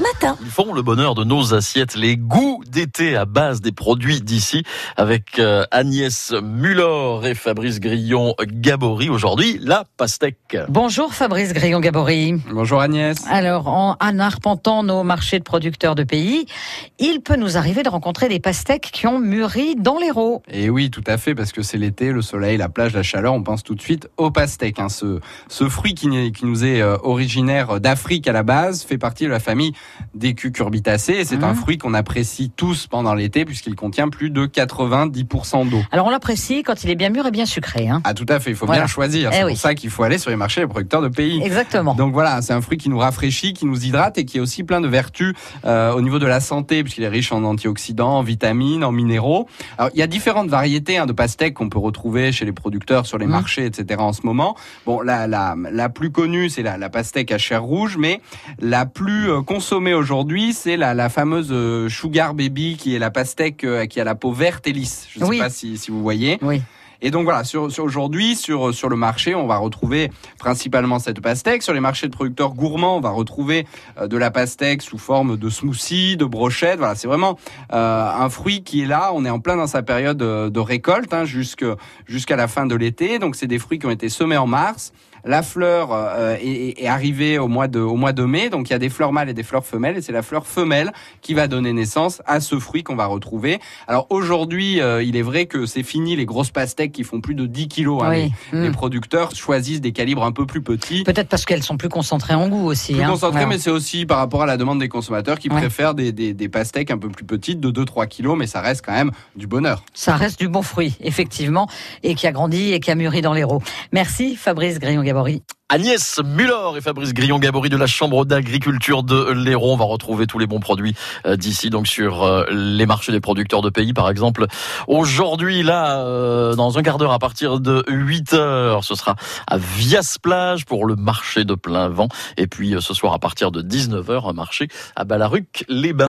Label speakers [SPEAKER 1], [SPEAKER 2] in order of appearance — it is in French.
[SPEAKER 1] matin.
[SPEAKER 2] Ils font le bonheur de nos assiettes, les goûts d'été à base des produits d'ici, avec euh, Agnès Muller et Fabrice Grillon-Gabory. Aujourd'hui, la pastèque.
[SPEAKER 3] Bonjour Fabrice Grillon-Gabory.
[SPEAKER 4] Bonjour Agnès.
[SPEAKER 3] Alors, en, en arpentant nos marchés de producteurs de pays, il peut nous arriver de rencontrer des pastèques qui ont mûri dans l'Hérault.
[SPEAKER 4] Et oui, tout à fait, parce que c'est l'été, le soleil, la plage, la chaleur, on pense tout de suite aux pastèques. Hein. Ce, ce fruit qui, qui nous est euh, originaire d'Afrique à la base fait partie de la famille des cucurbitacées. Et c'est
[SPEAKER 3] Mmh.
[SPEAKER 4] un fruit qu'on apprécie tous pendant l'été, puisqu'il contient plus de 90% d'eau.
[SPEAKER 3] Alors, on l'apprécie quand il est bien mûr et bien sucré. Hein.
[SPEAKER 4] Ah tout à fait, il faut
[SPEAKER 3] Voilà.
[SPEAKER 4] bien choisir.
[SPEAKER 3] Eh
[SPEAKER 4] C'est
[SPEAKER 3] oui.
[SPEAKER 4] pour ça qu'il faut aller sur les marchés des producteurs de pays.
[SPEAKER 3] Exactement.
[SPEAKER 4] Donc voilà, c'est un fruit qui nous rafraîchit, qui nous hydrate et qui est aussi plein de vertus euh, au niveau de la santé, puisqu'il est riche en antioxydants, en vitamines, en minéraux. Alors il y a différentes variétés hein, de pastèques qu'on peut retrouver chez les producteurs, sur les
[SPEAKER 3] Mhm.
[SPEAKER 4] marchés, etc. En ce moment. Bon, la, la, la plus connue, c'est la, la pastèque à chair rouge, mais la plus euh, consommée aujourd'hui, c'est la, la fameuse euh, Sugar Baby, qui est la pastèque euh, qui a la peau verte et lisse. Je ne
[SPEAKER 3] Oui.
[SPEAKER 4] sais pas si, si vous voyez.
[SPEAKER 3] Oui.
[SPEAKER 4] Et donc voilà, sur, sur aujourd'hui, sur, sur le marché, on va retrouver principalement cette pastèque. Sur les marchés de producteurs gourmands, on va retrouver euh, de la pastèque sous forme de smoothie, de brochette. Voilà, c'est vraiment euh, un fruit qui est là. On est en plein dans sa période de récolte hein, jusqu'à la fin de l'été. Donc c'est des fruits qui ont été semés en mars. La fleur euh, est, est arrivée au mois de au mois de mai, donc il y a des fleurs mâles et des fleurs femelles, et c'est la fleur femelle qui va donner naissance à ce fruit qu'on va retrouver. Alors aujourd'hui, euh, il est vrai que c'est fini les grosses pastèques qui font plus de 10 kilos. hein.
[SPEAKER 3] Oui.
[SPEAKER 4] Les, les
[SPEAKER 3] Mm.
[SPEAKER 4] producteurs choisissent des calibres un peu plus petits.
[SPEAKER 3] Peut-être parce qu'elles sont plus concentrées en goût aussi.
[SPEAKER 4] Plus
[SPEAKER 3] hein.
[SPEAKER 4] concentrés,
[SPEAKER 3] Voilà.
[SPEAKER 4] mais c'est aussi par rapport à la demande des consommateurs qui
[SPEAKER 3] Ouais.
[SPEAKER 4] préfèrent des, des, des pastèques un peu plus petites de 2-3 kilos, mais ça reste quand même du bonheur.
[SPEAKER 3] Ça reste du bon fruit, effectivement, et qui a grandi et qui a mûri dans l'Hérault. Merci Fabrice Grillon-Gabory.
[SPEAKER 2] Agnès Muller et Fabrice Grillon-Gabory de la Chambre d'agriculture de l'Hérault. On va retrouver tous les bons produits euh, d'ici, donc sur euh, les marchés des producteurs de pays, par exemple. Aujourd'hui, là, euh, dans un quart d'heure, à partir de 8 heures, ce sera à Vias-Plage pour le marché de plein vent. Et puis, ce soir, à partir de 19 heures, un marché à Balaruc-les-Bains.